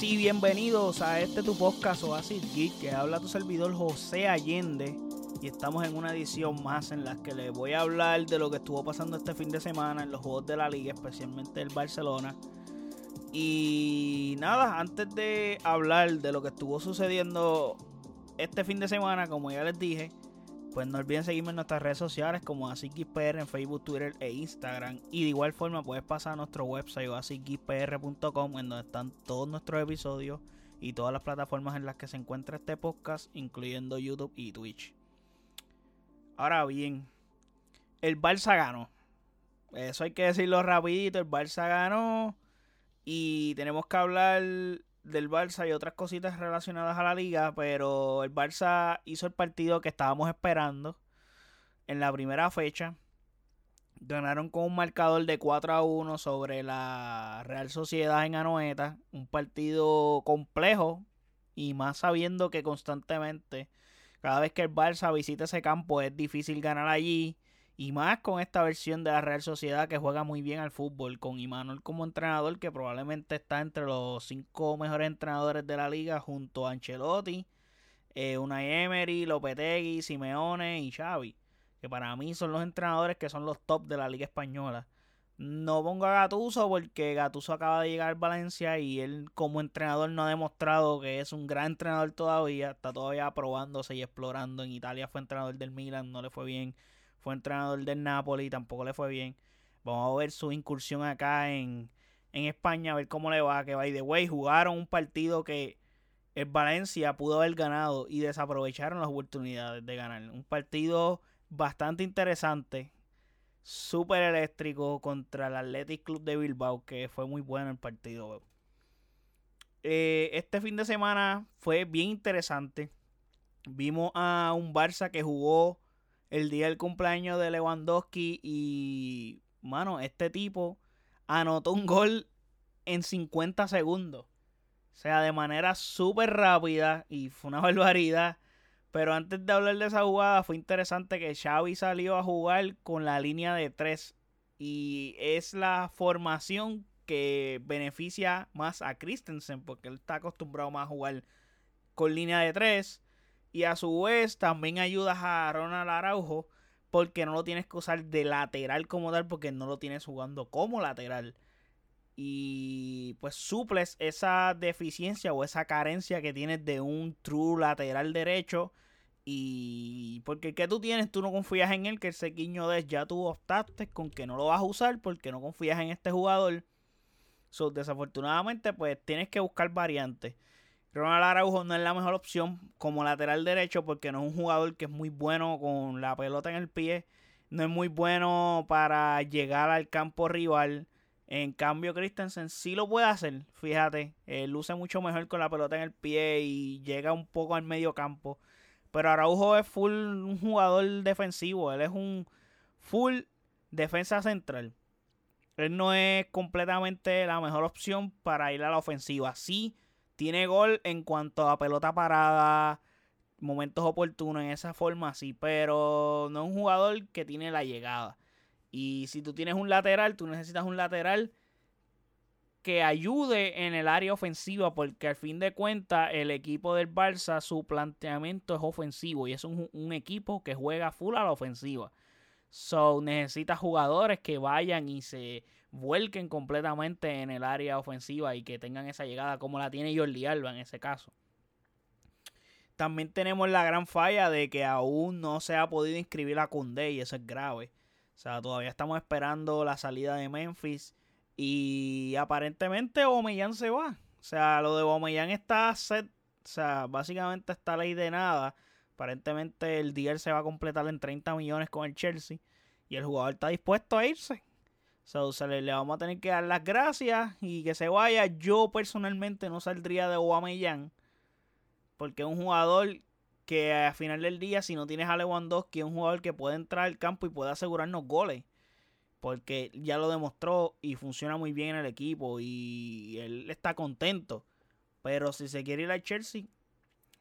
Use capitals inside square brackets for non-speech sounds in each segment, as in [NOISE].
sí, bienvenidos a este tu podcast Oasis Geek que habla tu servidor José Allende y estamos en una edición más en la que les voy a hablar de lo que estuvo pasando este fin de semana en los juegos de la liga, especialmente el Barcelona. Y nada, antes de hablar de lo que estuvo sucediendo este fin de semana, como ya les dije, pues no olviden seguirme en nuestras redes sociales como AsicGeekPR en Facebook, Twitter e Instagram. Y de igual forma puedes pasar a nuestro website asicgeekpr.com en donde están todos nuestros episodios y todas las plataformas en las que se encuentra este podcast, incluyendo YouTube y Twitch. Ahora bien, el Barça ganó. Eso hay que decirlo rapidito, el Barça ganó. Y tenemos que hablar del Barça y otras cositas relacionadas a la liga, pero el Barça hizo el partido que estábamos esperando en la primera fecha. Ganaron con un marcador de 4 a 1 sobre la Real Sociedad en Anoeta. Un partido complejo y más sabiendo que constantemente, cada vez que el Barça visita ese campo, es difícil ganar allí. Y más con esta versión de la Real Sociedad que juega muy bien al fútbol, con Imanol como entrenador, que probablemente está entre los cinco mejores entrenadores de la liga, junto a Ancelotti, eh, Unai Emery, Lopetegui, Simeone y Xavi, que para mí son los entrenadores que son los top de la liga española. No pongo a Gatuso porque Gatuso acaba de llegar a Valencia y él como entrenador no ha demostrado que es un gran entrenador todavía, está todavía probándose y explorando. En Italia fue entrenador del Milan, no le fue bien fue entrenador del Napoli, tampoco le fue bien. Vamos a ver su incursión acá en, en España, a ver cómo le va. Que by the way, jugaron un partido que el Valencia pudo haber ganado y desaprovecharon las oportunidades de ganar. Un partido bastante interesante, súper eléctrico contra el Athletic Club de Bilbao, que fue muy bueno el partido. Eh, este fin de semana fue bien interesante. Vimos a un Barça que jugó el día del cumpleaños de Lewandowski y, mano, este tipo anotó un gol en 50 segundos. O sea, de manera súper rápida y fue una [LAUGHS] barbaridad. Pero antes de hablar de esa jugada, fue interesante que Xavi salió a jugar con la línea de 3. Y es la formación que beneficia más a Christensen, porque él está acostumbrado más a jugar con línea de 3. Y a su vez también ayudas a Ronald Araujo porque no lo tienes que usar de lateral como tal porque no lo tienes jugando como lateral. Y pues suples esa deficiencia o esa carencia que tienes de un true lateral derecho. Y porque que tú tienes, tú no confías en él, que el sequiño de ya tú optaste con que no lo vas a usar porque no confías en este jugador. So, desafortunadamente, pues tienes que buscar variantes. Ronald Araujo no es la mejor opción como lateral derecho porque no es un jugador que es muy bueno con la pelota en el pie. No es muy bueno para llegar al campo rival. En cambio, Christensen sí lo puede hacer. Fíjate, él luce mucho mejor con la pelota en el pie y llega un poco al medio campo. Pero Araujo es full un jugador defensivo. Él es un full defensa central. Él no es completamente la mejor opción para ir a la ofensiva. Sí tiene gol en cuanto a pelota parada, momentos oportunos en esa forma, sí, pero no es un jugador que tiene la llegada. Y si tú tienes un lateral, tú necesitas un lateral que ayude en el área ofensiva, porque al fin de cuentas el equipo del Barça, su planteamiento es ofensivo y es un, un equipo que juega full a la ofensiva. So necesita jugadores que vayan y se vuelquen completamente en el área ofensiva y que tengan esa llegada como la tiene Jordi Alba en ese caso. También tenemos la gran falla de que aún no se ha podido inscribir a Kunde y eso es grave. O sea, todavía estamos esperando la salida de Memphis y aparentemente Omeyan se va. O sea, lo de Omeyan está set, o sea, básicamente está ley de nada. Aparentemente el deal se va a completar en 30 millones con el Chelsea y el jugador está dispuesto a irse. So, le, vamos a tener que dar las gracias y que se vaya. Yo personalmente no saldría de Aubameyang porque es un jugador que al final del día, si no tienes a Lewandowski, es un jugador que puede entrar al campo y puede asegurarnos goles. Porque ya lo demostró y funciona muy bien en el equipo y él está contento. Pero si se quiere ir al Chelsea,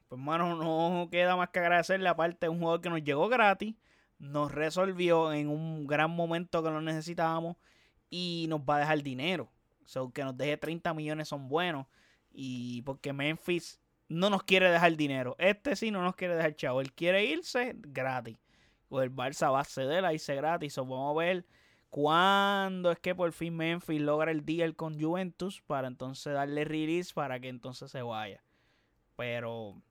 pues mano, no queda más que agradecerle. Aparte, de un jugador que nos llegó gratis, nos resolvió en un gran momento que lo necesitábamos y nos va a dejar dinero. So, que nos deje 30 millones son buenos. Y porque Memphis no nos quiere dejar dinero. Este sí no nos quiere dejar chavo. Él quiere irse gratis. O el Barça va a ceder a irse gratis. O vamos a ver cuándo es que por fin Memphis logra el deal con Juventus para entonces darle release para que entonces se vaya. Pero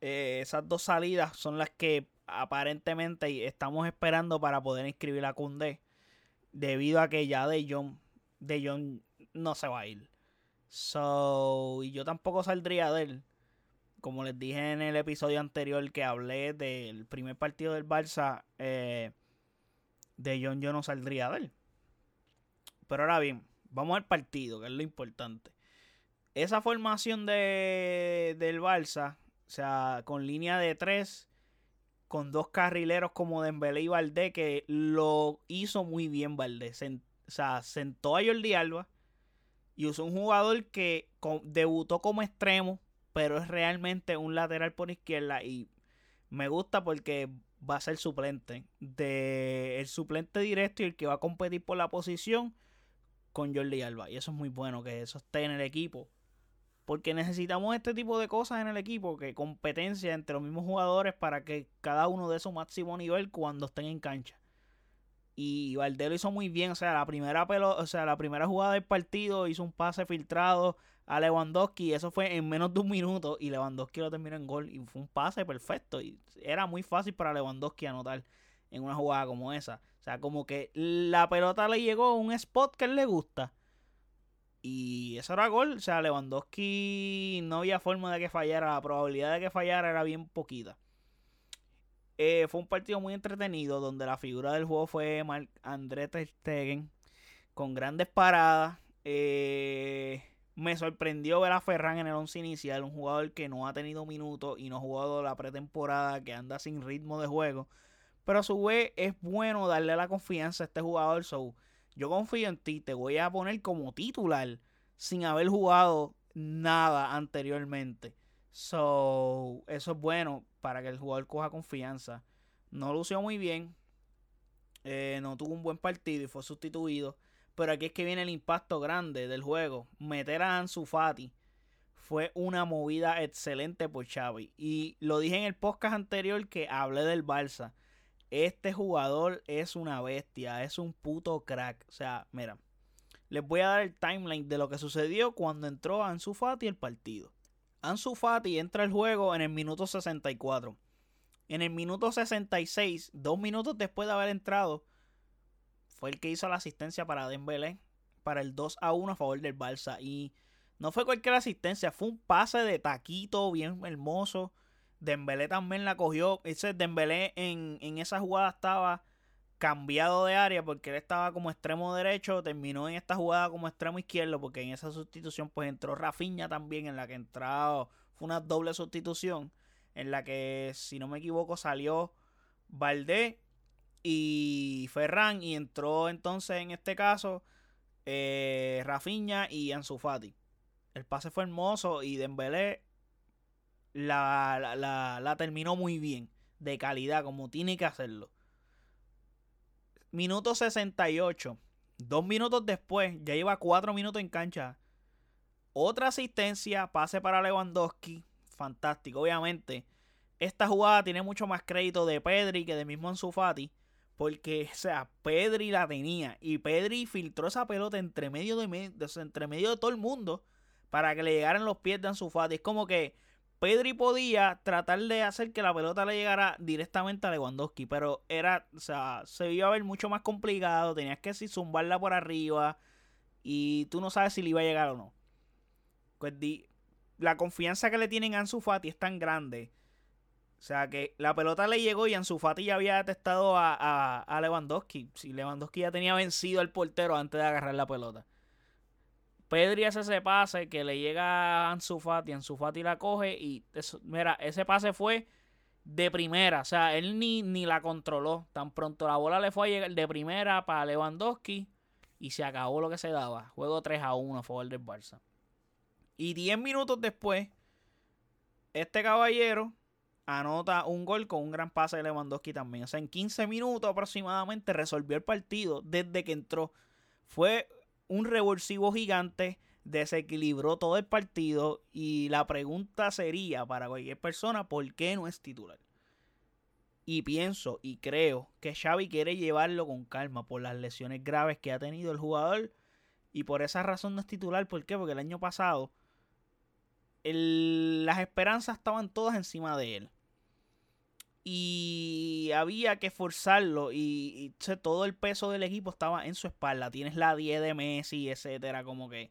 eh, esas dos salidas son las que aparentemente estamos esperando para poder inscribir a Kunde. Debido a que ya De Jong, de Jong no se va a ir. So, y yo tampoco saldría de él. Como les dije en el episodio anterior que hablé del primer partido del Barça, eh, de John yo no saldría de él. Pero ahora bien, vamos al partido, que es lo importante. Esa formación de, del Barça, o sea, con línea de tres, con dos carrileros como Dembélé y Valdé, que lo hizo muy bien Valdé. o sea, sentó a Jordi Alba y usó un jugador que debutó como extremo, pero es realmente un lateral por izquierda y me gusta porque va a ser suplente. De el suplente directo y el que va a competir por la posición con Jordi Alba. Y eso es muy bueno que eso esté en el equipo. Porque necesitamos este tipo de cosas en el equipo, que competencia entre los mismos jugadores para que cada uno dé su máximo nivel cuando estén en cancha. Y Valdés hizo muy bien. O sea, la primera o sea, la primera jugada del partido hizo un pase filtrado a Lewandowski. eso fue en menos de un minuto. Y Lewandowski lo terminó en gol. Y fue un pase perfecto. Y era muy fácil para Lewandowski anotar en una jugada como esa. O sea, como que la pelota le llegó a un spot que él le gusta. Y eso era gol. O sea, Lewandowski no había forma de que fallara. La probabilidad de que fallara era bien poquita. Eh, fue un partido muy entretenido donde la figura del juego fue Marc André Stegen con grandes paradas. Eh, me sorprendió ver a Ferran en el once inicial, un jugador que no ha tenido minutos y no ha jugado la pretemporada, que anda sin ritmo de juego. Pero a su vez es bueno darle la confianza a este jugador. So, yo confío en ti, te voy a poner como titular sin haber jugado nada anteriormente. So, eso es bueno para que el jugador coja confianza. No lució muy bien. Eh, no tuvo un buen partido y fue sustituido. Pero aquí es que viene el impacto grande del juego. Meter a Ansu Fati fue una movida excelente por Xavi. Y lo dije en el podcast anterior que hablé del Barça. Este jugador es una bestia, es un puto crack. O sea, mira, les voy a dar el timeline de lo que sucedió cuando entró Ansu Fati el partido. Ansu Fati entra al juego en el minuto 64. En el minuto 66, dos minutos después de haber entrado, fue el que hizo la asistencia para Dembélé para el 2 a 1 a favor del Barça. Y no fue cualquier asistencia, fue un pase de taquito bien hermoso. Dembélé también la cogió. Ese Dembélé en, en esa jugada estaba cambiado de área porque él estaba como extremo derecho, terminó en esta jugada como extremo izquierdo porque en esa sustitución pues entró Rafinha también en la que entró, fue una doble sustitución en la que si no me equivoco salió Valdé y Ferran y entró entonces en este caso eh, Rafinha y Ansu Fati. El pase fue hermoso y Dembélé la, la, la, terminó muy bien, de calidad como tiene que hacerlo. Minuto 68. Dos minutos después, ya lleva cuatro minutos en cancha. Otra asistencia, pase para Lewandowski. Fantástico, obviamente. Esta jugada tiene mucho más crédito de Pedri que de mismo Ansu Fati. Porque, o sea, Pedri la tenía. Y Pedri filtró esa pelota entre medio de, entre medio de todo el mundo. Para que le llegaran los pies de Ansu Fati. Es como que Pedri podía tratar de hacer que la pelota le llegara directamente a Lewandowski, pero era, o sea, se iba a ver mucho más complicado, tenías que si zumbarla por arriba y tú no sabes si le iba a llegar o no. Pues la confianza que le tienen a Ansu Fati es tan grande. O sea que la pelota le llegó y Ansu Fati ya había testado a, a, a Lewandowski. Si Lewandowski ya tenía vencido al portero antes de agarrar la pelota. Pedri hace ese pase que le llega a Ansu Fati, Ansu Fati la coge y mira, ese pase fue de primera, o sea, él ni, ni la controló. Tan pronto la bola le fue a llegar de primera para Lewandowski y se acabó lo que se daba. Juego 3 a 1 a favor del Barça. Y 10 minutos después, este caballero anota un gol con un gran pase de Lewandowski también. O sea, en 15 minutos aproximadamente resolvió el partido desde que entró. Fue un revulsivo gigante. desequilibró todo el partido y la pregunta sería para cualquier persona, ¿por qué no es titular? Y pienso y creo que Xavi quiere llevarlo con calma por las lesiones graves que ha tenido el jugador y por esa razón no es titular. ¿Por qué? Porque el año pasado las esperanzas estaban todas encima de él. Y había que forzarlo y, todo el peso del equipo estaba en su espalda. Tienes la 10 de Messi, etcétera, como que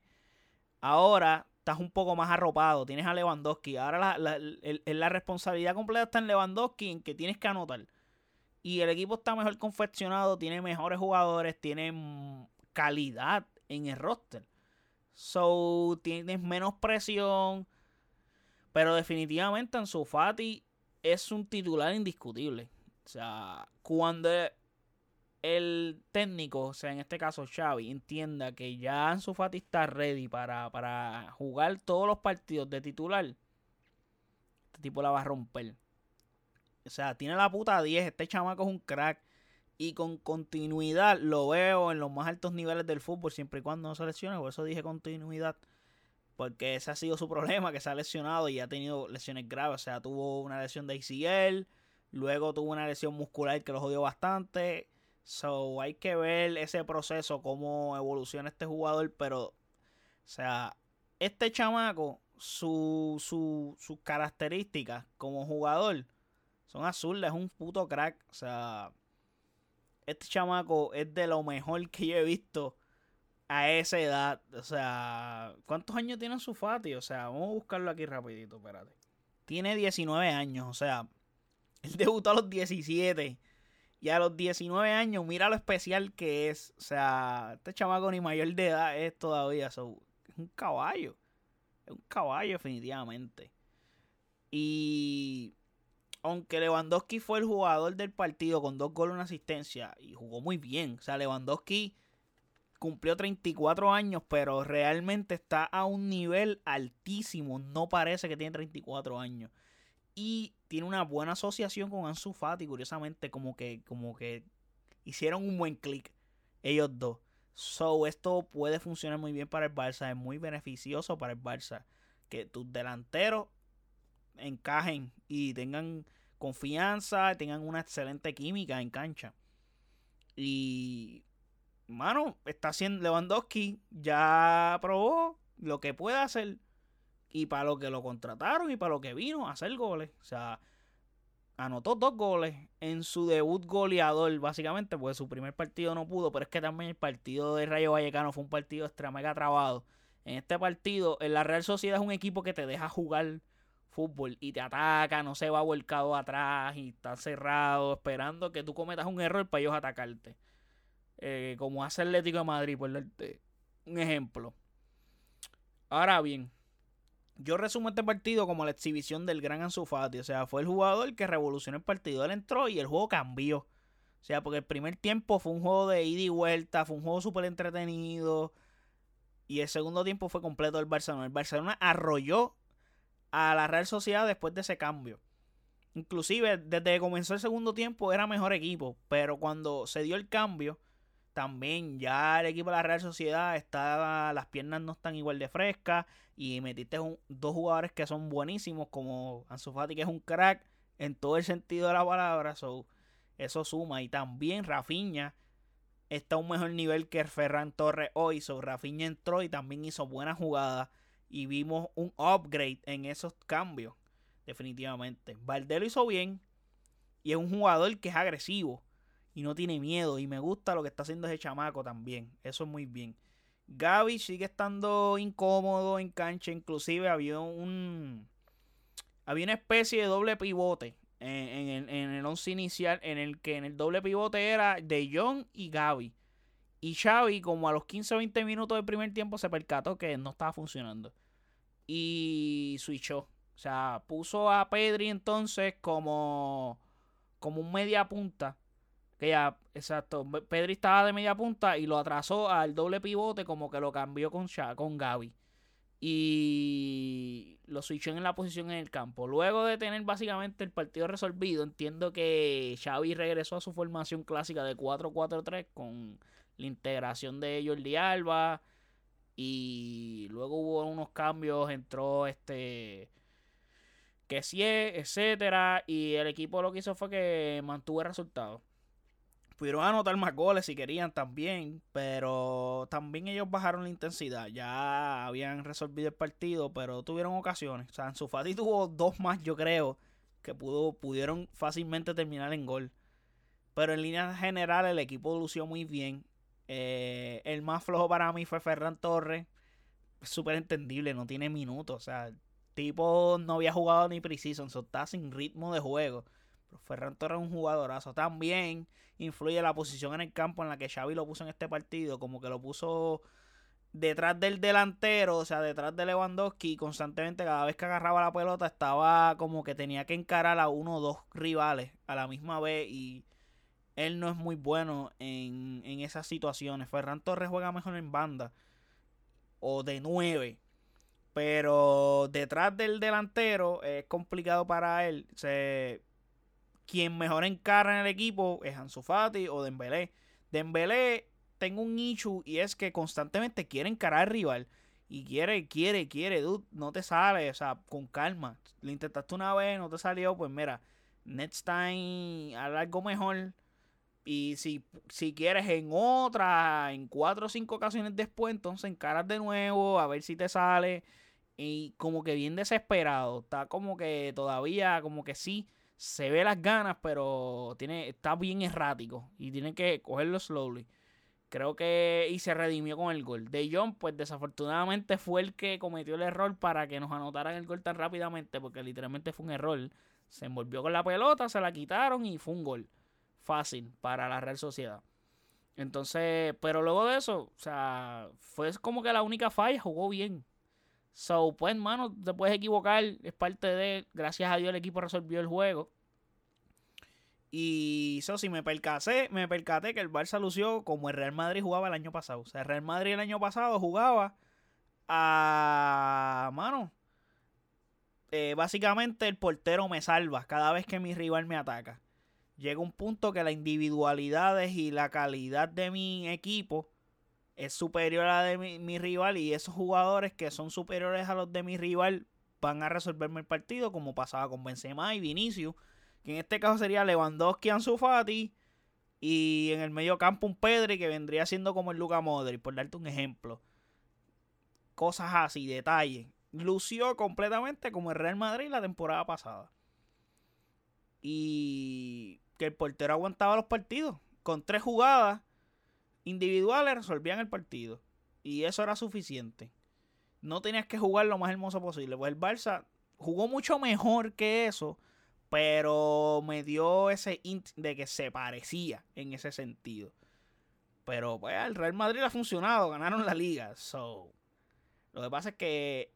Ahora estás un poco más arropado, tienes a Lewandowski. Ahora la, la, responsabilidad completa está en Lewandowski, en que tienes que anotar. Y el equipo está mejor confeccionado, tiene mejores jugadores, tiene calidad en el roster. So, tienes menos presión. Pero definitivamente Ansu Fati es un titular indiscutible. O sea, cuando el técnico, o sea, en este caso Xavi, entienda que ya Ansu Fati está ready para, para jugar todos los partidos de titular, este tipo la va a romper. O sea, tiene la puta 10, este chamaco es un crack. Y con continuidad lo veo en los más altos niveles del fútbol, siempre y cuando no se lesione. Por eso dije continuidad. Porque ese ha sido su problema, que se ha lesionado y ha tenido lesiones graves. O sea, tuvo una lesión de ACL, luego tuvo una lesión muscular que lo jodió bastante So hay que ver ese proceso, cómo evoluciona este jugador. Pero, o sea, este chamaco, sus su, características como jugador son azules, es un puto crack. O sea, este chamaco es de lo mejor que yo he visto a esa edad. O sea, ¿cuántos años tiene su Fati? O sea, vamos a buscarlo aquí rapidito, espérate. Tiene 19 años, o sea, él [LAUGHS] debutó a los 17. Y a los 19 años, mira lo especial que es. O sea, este chamaco ni mayor de edad es todavía. es un caballo. Es un caballo, definitivamente. Y aunque Lewandowski fue el jugador del partido con dos goles y una asistencia, y jugó muy bien. O sea, Lewandowski cumplió 34 años, pero realmente está a un nivel altísimo. No parece que tiene 34 años. Y tiene una buena asociación con Ansu Fati, curiosamente, como que, como que hicieron un buen clic ellos dos. So, esto puede funcionar muy bien para el Barça, es muy beneficioso para el Barça. Que tus delanteros encajen y tengan confianza, tengan una excelente química en cancha. Y, mano, está haciendo Lewandowski, ya probó lo que puede hacer y para lo que lo contrataron y para lo que vino a hacer goles. O sea, anotó dos goles en su debut goleador, básicamente, porque su primer partido no pudo, pero es que también el partido de Rayo Vallecano fue un partido extra mega trabado. En este partido, en la Real Sociedad es un equipo que te deja jugar fútbol y te ataca, no se va volcado atrás y está cerrado, esperando que tú cometas un error para ellos atacarte. Eh, como hace Atlético de Madrid, por un ejemplo. Ahora bien, yo resumo este partido como la exhibición del gran Ansu Fati. O sea, fue el jugador que revolucionó el partido. Él entró y el juego cambió. O sea, porque el primer tiempo fue un juego de ida y vuelta, fue un juego súper entretenido. Y el segundo tiempo fue completo del Barcelona. El Barcelona arrolló a la Real Sociedad después de ese cambio. Inclusive, desde que comenzó el segundo tiempo era mejor equipo. Pero cuando se dio el cambio, también ya el equipo de la Real Sociedad está, las piernas no están igual de frescas y metiste dos jugadores que son buenísimos como Ansu Fati que es un crack en todo el sentido de la palabra, eso suma y también Rafinha está a un mejor nivel que Ferran Torres hoy, so Rafinha entró y también hizo buenas jugadas y vimos un upgrade en esos cambios definitivamente. Valdelo hizo bien y es un jugador que es agresivo y no tiene miedo. Y me gusta lo que está haciendo ese chamaco también. Eso es muy bien. Gaby sigue estando incómodo en cancha. Inclusive había un. Había una especie de doble pivote en, el, once inicial. En el que en el doble pivote era De Jong y Gaby. Y Xavi, como a los 15 o 20 minutos del primer tiempo, se percató que no estaba funcionando. Y switchó. O sea, puso a Pedri entonces como, como un media punta que ya, exacto. Pedri estaba de media punta y lo atrasó al doble pivote, como que lo cambió con, con Gaby. Y lo switchó en la posición en el campo. Luego de tener básicamente el partido resolvido, entiendo que Xavi regresó a su formación clásica de 4-4-3 con la integración de Jordi Alba Y luego hubo unos cambios, entró este que sí, etcétera. Y el equipo lo que hizo fue que mantuvo el resultado. Pudieron anotar más goles si querían también, pero también ellos bajaron la intensidad. Ya habían resolvido el partido, pero tuvieron ocasiones. O sea, Ansu Fati tuvo dos más, yo creo, que pudo, pudieron fácilmente terminar en gol. Pero en línea general el equipo lució muy bien. Eh, el más flojo para mí fue Ferran Torres. Súper entendible, no tiene minutos. O sea, el tipo no había jugado ni precision, so está sin ritmo de juego. Ferran Torres es un jugadorazo. También influye la posición en el campo en la que Xavi lo puso en este partido. Como que lo puso detrás del delantero, o sea, detrás de Lewandowski. Constantemente, cada vez que agarraba la pelota, estaba como que tenía que encarar a uno o dos rivales a la misma vez. Y él no es muy bueno en, en esas situaciones. Ferran Torres juega mejor en banda o de nueve. Pero detrás del delantero es complicado para él. Se, quien mejor encara en el equipo es Ansu Fati o Dembélé. Dembélé tengo un nicho y es que constantemente quiere encarar al rival. Y quiere, quiere, quiere, dude, no te sale, o sea, con calma. Lo intentaste una vez, no te salió, pues mira, next time haz algo mejor. Y si, si quieres en otra, en cuatro o cinco ocasiones después, entonces encaras de nuevo, a ver si te sale. Y como que bien desesperado. Está como que todavía, como que sí, se ve las ganas, pero tiene, está bien errático. Y tiene que cogerlo slowly. Creo que. Y se redimió con el gol. De John, pues desafortunadamente fue el que cometió el error para que nos anotaran el gol tan rápidamente. Porque literalmente fue un error. Se envolvió con la pelota, se la quitaron y fue un gol. Fácil para la Real Sociedad. Entonces, pero luego de eso, o sea, fue como que la única falla, jugó bien. So, pues, hermano, te puedes equivocar, es parte de. Gracias a Dios el equipo resolvió el juego. Y eso sí, me percaté, me percaté que el Barça lució como el Real Madrid jugaba el año pasado. O sea, el Real Madrid el año pasado jugaba a. Mano. Eh, básicamente el portero me salva cada vez que mi rival me ataca. Llega un punto que la individualidades y la calidad de mi equipo es superior a la de mi, rival y esos jugadores que son superiores a los de mi rival van a resolverme el partido como pasaba con Benzema y Vinicius, que en este caso sería Lewandowski, Ansu Fati y en el medio campo un Pedri que vendría siendo como el Luka Modric, por darte un ejemplo. Cosas así, detalles. Lució completamente como el Real Madrid la temporada pasada. Y que el portero aguantaba los partidos con tres jugadas individuales resolvían el partido. Y eso era suficiente. No tenías que jugar lo más hermoso posible. Pues el Barça jugó mucho mejor que eso. Pero me dio ese int de que se parecía en ese sentido. Pero pues el Real Madrid ha funcionado. Ganaron la liga. So, lo que pasa es que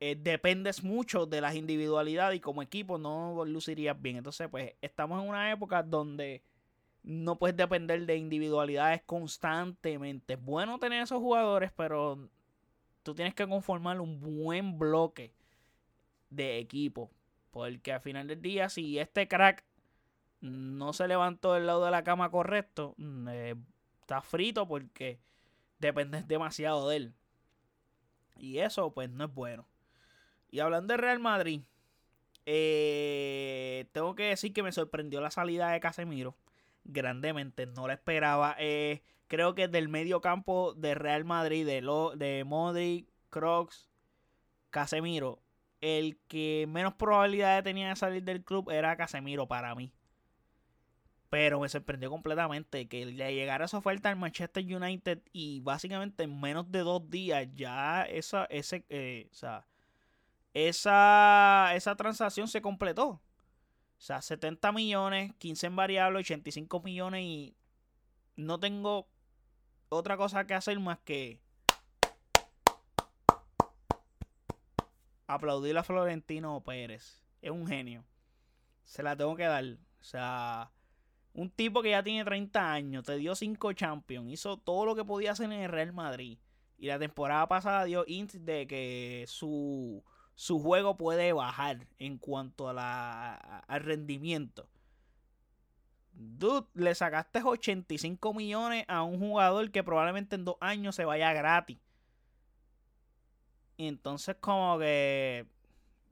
eh, dependes mucho de las individualidades y como equipo no lucirías bien. Entonces, pues estamos en una época donde no puedes depender de individualidades constantemente. Es bueno tener esos jugadores, pero tú tienes que conformar un buen bloque de equipo. Porque al final del día, si este crack no se levantó del lado de la cama correcto, mm, eh, está frito porque dependes demasiado de él. Y eso pues no es bueno. Y hablando de Real Madrid, eh, tengo que decir que me sorprendió la salida de Casemiro grandemente. No la esperaba. Eh, creo que del medio campo de Real Madrid, de, lo, de Modric, Crocs, Casemiro, el que menos probabilidades tenía de salir del club era Casemiro para mí. Pero me sorprendió completamente que le llegara esa oferta al Manchester United y básicamente en menos de dos días ya esa, ese, eh, esa, esa transacción se completó. O sea, 70 millones, 15 en variable, 85 millones y no tengo otra cosa que hacer más que aplaudir a Florentino Pérez. Es un genio. Se la tengo que dar. O sea, un tipo que ya tiene 30 años, te dio 5 Champions, hizo todo lo que podía hacer en el Real Madrid. Y la temporada pasada dio hint de que su su juego puede bajar en cuanto a la, al rendimiento. Dude, le sacaste 85 millones a un jugador que probablemente en dos años se vaya gratis. Y entonces como que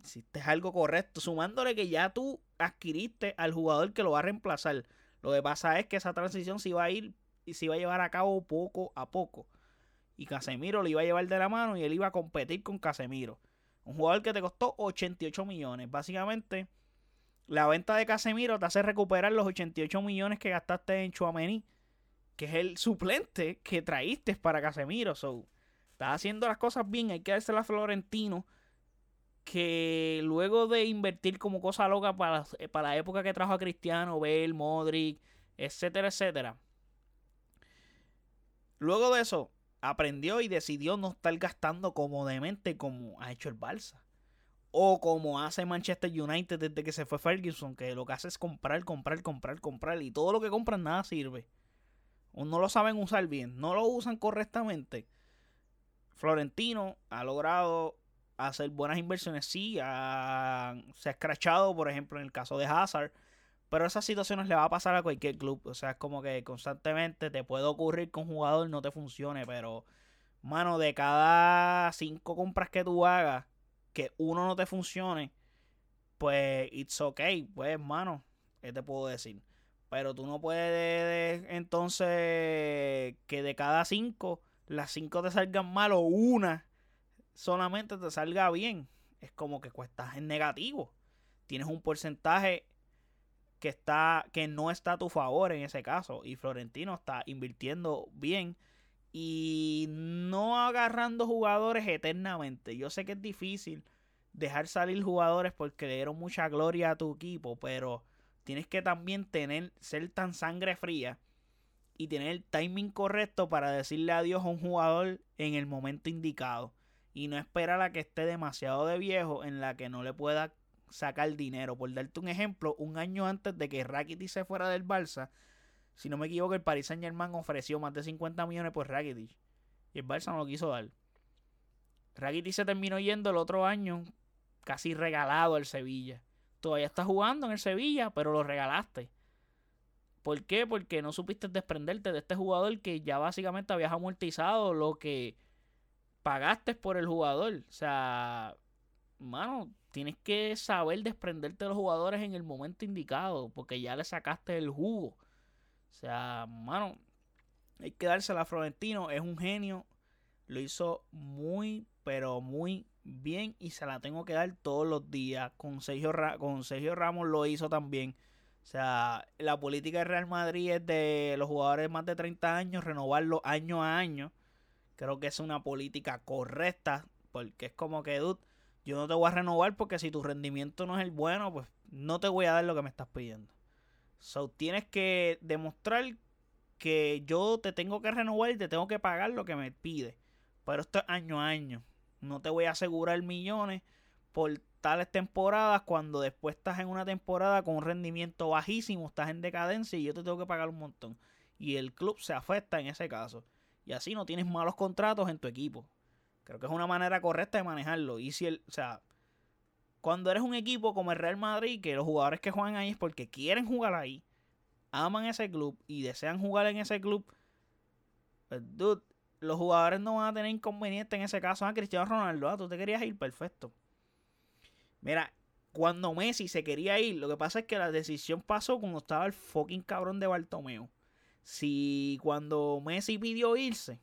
hiciste algo correcto, sumándole que ya tú adquiriste al jugador que lo va a reemplazar. Lo que pasa es que esa transición se iba a ir y se iba a llevar a cabo poco a poco. Y Casemiro lo iba a llevar de la mano y él iba a competir con Casemiro. Un jugador que te costó 88 millones. Básicamente, la venta de Casemiro te hace recuperar los 88 millones que gastaste en Chuamení, que es el suplente que traíste para Casemiro. So, estás haciendo las cosas bien, hay que darse a Florentino que luego de invertir como cosa loca para, para la época que trajo a Cristiano, Bale, Modric, etcétera, etcétera. Luego de eso, aprendió y decidió no estar gastando como demente como ha hecho el Barça. O como hace Manchester United desde que se fue Ferguson, que lo que hace es comprar, comprar, comprar, comprar. Y todo lo que compran nada sirve. O no lo saben usar bien, no lo usan correctamente. Florentino ha logrado hacer buenas inversiones, sí, se ha escrachado, por ejemplo, en el caso de Hazard, pero esas situaciones le va a pasar a cualquier club, o sea, es como que constantemente te puede ocurrir que un jugador no te funcione, pero, mano, de cada cinco compras que tú hagas, que uno no te funcione, pues, it's okay, pues, mano, ¿qué te puedo decir? Pero tú no puedes, entonces, que de cada cinco, las cinco te salgan mal o una solamente te salga bien, es como que cuestas en negativo. Tienes un porcentaje que está que no está a tu favor en ese caso y Florentino está invirtiendo bien y no agarrando jugadores eternamente. Yo sé que es difícil dejar salir jugadores porque le dieron mucha gloria a tu equipo, pero tienes que también tener ser tan sangre fría y tener el timing correcto para decirle adiós a un jugador en el momento indicado y no esperar a que esté demasiado de viejo en la que no le pueda sacar dinero. Por darte un ejemplo, un año antes de que Rakitic se fuera del Barça, si no me equivoco, el Paris Saint Germain ofreció más de 50 millones por Rakitic. Y el Barça no lo quiso dar. Rakitic se terminó yendo el otro año casi regalado al Sevilla. Todavía está jugando en el Sevilla, pero lo regalaste. ¿Por qué? Porque no supiste desprenderte de este jugador que ya básicamente habías amortizado lo que pagaste por el jugador. O sea, mano, tienes que saber desprenderte de los jugadores en el momento indicado, porque ya le sacaste el jugo. O sea, mano, hay que dársela a Florentino, es un genio, lo hizo muy, pero muy bien y se la tengo que dar todos los días. Con Sergio, con Sergio Ramos lo hizo también. O sea, la política de Real Madrid es de los jugadores más de 30 años, renovarlo año a año. Creo que es una política correcta. Porque es como que, dude, yo no te voy a renovar porque si tu rendimiento no es el bueno, pues no te voy a dar lo que me estás pidiendo. So, tienes que demostrar que yo te tengo que renovar y te tengo que pagar lo que me pide. Pero esto es año a año. No te voy a asegurar millones por tales temporadas cuando después estás en una temporada con un rendimiento bajísimo, estás en decadencia y yo te tengo que pagar un montón. Y el club se afecta en ese caso. Y así no tienes malos contratos en tu equipo. Creo que es una manera correcta de manejarlo. Y si el, o sea, cuando eres un equipo como el Real Madrid, que los jugadores que juegan ahí es porque quieren jugar ahí, aman ese club y desean jugar en ese club, pues, dude, los jugadores no van a tener inconveniente en ese caso. Ah, Cristiano Ronaldo, ah, tú te querías ir, perfecto. Mira, cuando Messi se quería ir, lo que pasa es que la decisión pasó cuando estaba el fucking cabrón de Bartomeu si cuando Messi pidió irse,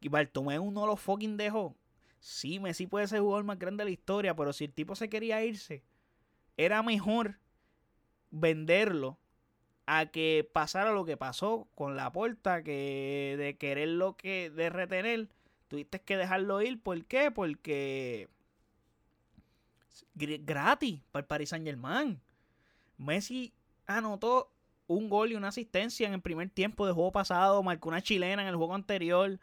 y Bartomeu no lo fucking dejó, sí, Messi puede ser jugador más grande de la historia, pero si el tipo se quería irse, era mejor venderlo a que pasara lo que pasó con la puerta, que de querer lo que, de retener, tuviste que dejarlo ir. ¿Por qué? Porque gratis para el Paris Saint Germain. Messi anotó un gol y una asistencia en el primer tiempo de juego pasado, marcó una chilena en el juego anterior.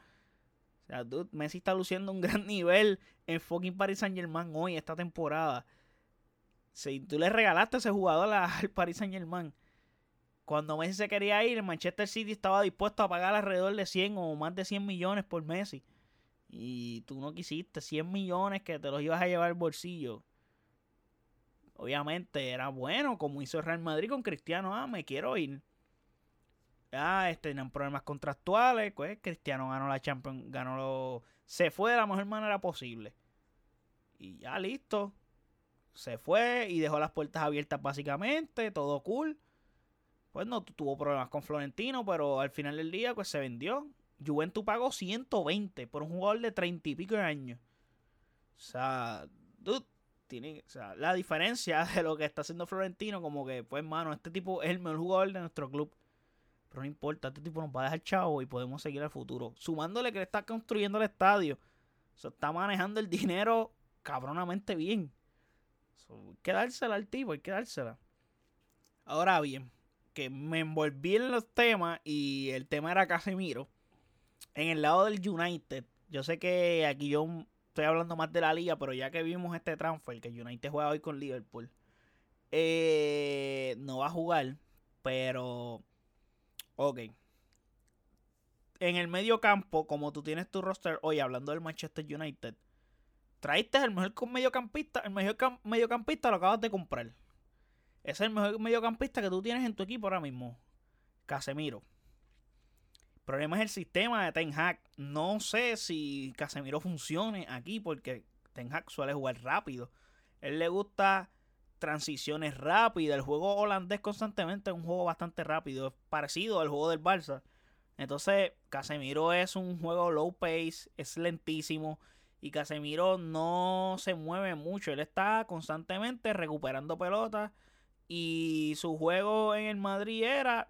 O sea, dude, Messi está luciendo un [LAUGHS] gran nivel en fucking Paris Saint Germain hoy, esta temporada. Si tú le regalaste a ese jugador [LAUGHS] al Paris Saint Germain, cuando Messi se quería ir, el Manchester City estaba dispuesto a pagar alrededor de 100 o más de 100 millones por Messi. Y tú no quisiste 100 millones que te los ibas a llevar al bolsillo obviamente era bueno, como hizo Real Madrid con Cristiano. Ah, me quiero ir. Ah, este, tenían problemas contractuales. Pues Cristiano ganó la Champions, ganó lo, se fue de la mejor manera posible. Y ya listo. Se fue y dejó las puertas abiertas básicamente, todo cool. Pues no tuvo problemas con Florentino, pero al final del día pues se vendió. Juventus pagó 120 por un jugador de 30 y pico de años. O sea, tiene, o sea, la diferencia [LAUGHS] de lo que está haciendo Florentino, como que, pues, mano, este tipo es el mejor jugador de nuestro club. No importa, este tipo nos va a dejar chavo y podemos seguir al futuro. Sumándole que le está construyendo el estadio. O sea, está manejando el dinero cabronamente bien. hay que dársela al tipo, hay que dársela. Ahora bien, que me envolví en los temas y el tema era Casemiro. En el lado del United, yo sé que aquí yo estoy hablando más de la liga, pero ya que vimos este transfer, que United juega hoy con Liverpool, eh, no va a jugar, pero Ok. En el medio campo, como tú tienes tu roster hoy hablando del Manchester United, traíste el mejor mediocampista, el mejor mediocampista lo acabas de comprar. Es el mejor mediocampista que tú tienes en tu equipo ahora mismo. Casemiro. El problema es el sistema de Ten Hag. No sé si Casemiro funcione aquí porque Ten Hag suele jugar rápido. Él le gusta transiciones rápidas. El juego holandés constantemente es un juego bastante rápido. Es parecido al juego del Barça. Entonces, Casemiro es un juego low pace, es lentísimo. Y Casemiro no se mueve mucho. Él está constantemente recuperando pelotas. Y su juego en el Madrid era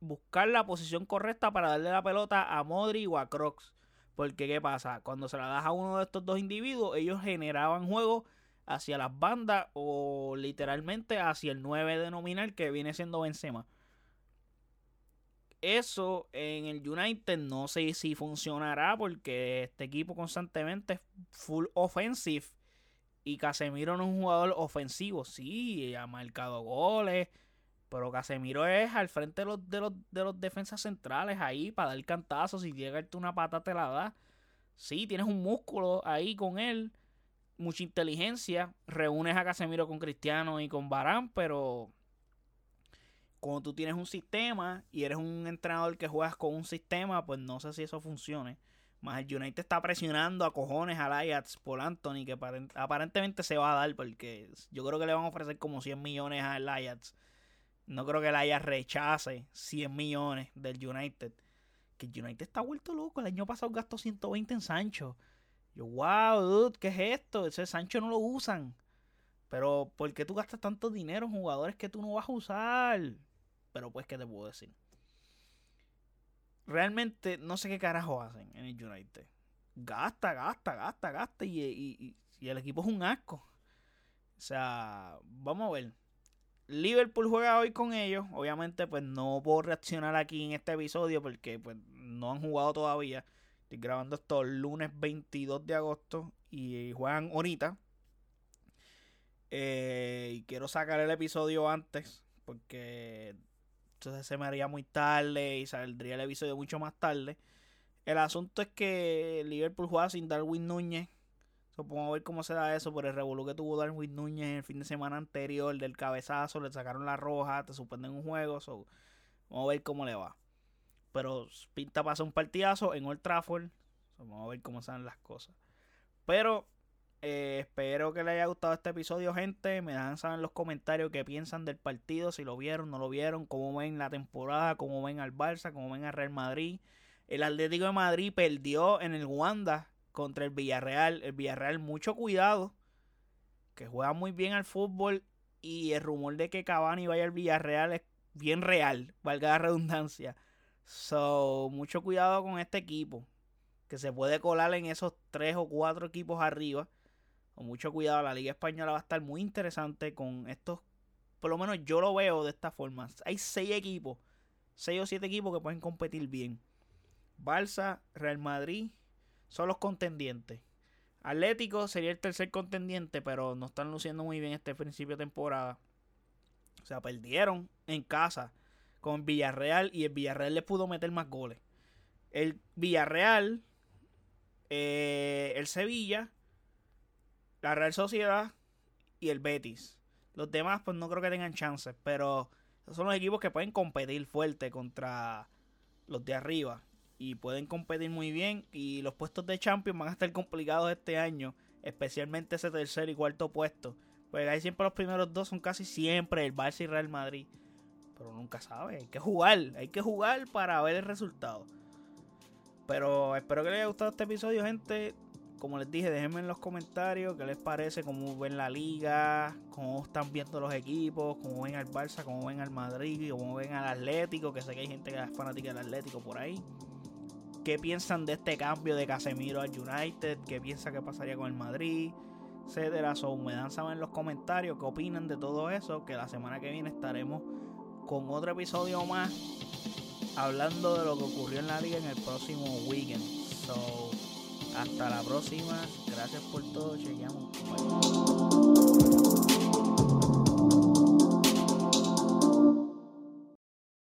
buscar la posición correcta para darle la pelota a Modri o a Crocs. Porque, ¿qué pasa? Cuando se la das a uno de estos dos individuos, ellos generaban juego hacia las bandas o literalmente hacia el 9 de nominal que viene siendo Benzema. Eso en el United no sé si funcionará porque este equipo constantemente es full offensive y Casemiro no es un jugador ofensivo. Sí, ha marcado goles, pero Casemiro es al frente de los, de los, de los defensas centrales ahí para dar cantazos. Si llega una pata te la da. Sí, tienes un músculo ahí con él mucha inteligencia. Reúnes a Casemiro con Cristiano y con Barán, pero cuando tú tienes un sistema y eres un entrenador que juegas con un sistema, pues no sé si eso funcione. Más el United está presionando a cojones al Ajax por Anthony, que aparentemente se va a dar, porque yo creo que le van a ofrecer como 100 millones al Ajax. No creo que el Ajax rechace 100 millones del United. Que el United está vuelto loco. El año pasado gastó 120 en Sancho. Yo, wow, dude, ¿qué es esto? Ese Sancho no lo usan. Pero, ¿por qué tú gastas tanto dinero en jugadores que tú no vas a usar? Pero, pues, ¿qué te puedo decir? Realmente, no sé qué carajo hacen en el United. Gasta, gasta, gasta, gasta. Y, y el equipo es un asco. O sea, vamos a ver. Liverpool juega hoy con ellos. Obviamente, pues no puedo reaccionar aquí en este episodio porque pues no han jugado todavía grabando esto el lunes 22 de agosto y juegan ahorita. Eh, y quiero sacar el episodio antes porque entonces se me haría muy tarde y saldría el episodio mucho más tarde. El asunto es que Liverpool juega sin Darwin Núñez. Supongo a ver cómo se da eso por el revolú que tuvo Darwin Núñez el fin de semana anterior del cabezazo. Le sacaron la roja, te suspenden un juego. vamos a ver cómo le va. Pero pinta pasa un partidazo en Old Trafford. Vamos a ver cómo salen las cosas. Pero eh, espero que les haya gustado este episodio, gente. Me dejan saber en los comentarios qué piensan del partido, si lo vieron, no lo vieron, cómo ven la temporada, cómo ven al Barça, cómo ven al Real Madrid. El Atlético de Madrid perdió en el Wanda contra el Villarreal. El Villarreal, mucho cuidado, que juega muy bien al fútbol. Y el rumor de que Cavani vaya al Villarreal es bien real, valga la redundancia. So, mucho cuidado con este equipo. Que se puede colar en esos tres o cuatro equipos arriba. Con mucho cuidado. La Liga Española va a estar muy interesante con estos. Por lo menos yo lo veo de esta forma. Hay seis equipos. Seis o siete equipos que pueden competir bien. Barça, Real Madrid son los contendientes. Atlético sería el tercer contendiente, pero no están luciendo muy bien este principio de temporada. O sea, perdieron en casa con Villarreal y el Villarreal le pudo meter más goles. El Villarreal, eh, el Sevilla, la Real Sociedad y el Betis. Los demás pues no creo que tengan chances, pero son los equipos que pueden competir fuerte contra los de arriba y pueden competir muy bien y los puestos de Champions van a estar complicados este año especialmente ese tercer y cuarto puesto. Pues ahí siempre los primeros dos son casi siempre el Barça y Real Madrid. Nunca sabe, hay que jugar, hay que jugar para ver el resultado. Pero espero que les haya gustado este episodio, gente. Como les dije, déjenme en los comentarios qué les parece, cómo ven la liga, cómo están viendo los equipos, cómo ven al Barça, cómo ven al Madrid, cómo ven al Atlético, que sé que hay gente que es fanática del Atlético por ahí. ¿Qué piensan de este cambio de Casemiro al United? ¿Qué piensan que pasaría con el Madrid? Etcétera. So, me dan saber en los comentarios qué opinan de todo eso. Que la semana que viene estaremos con otro episodio más hablando de lo que ocurrió en la liga en el próximo weekend. So, hasta la próxima. Gracias por todo. Chequeamos.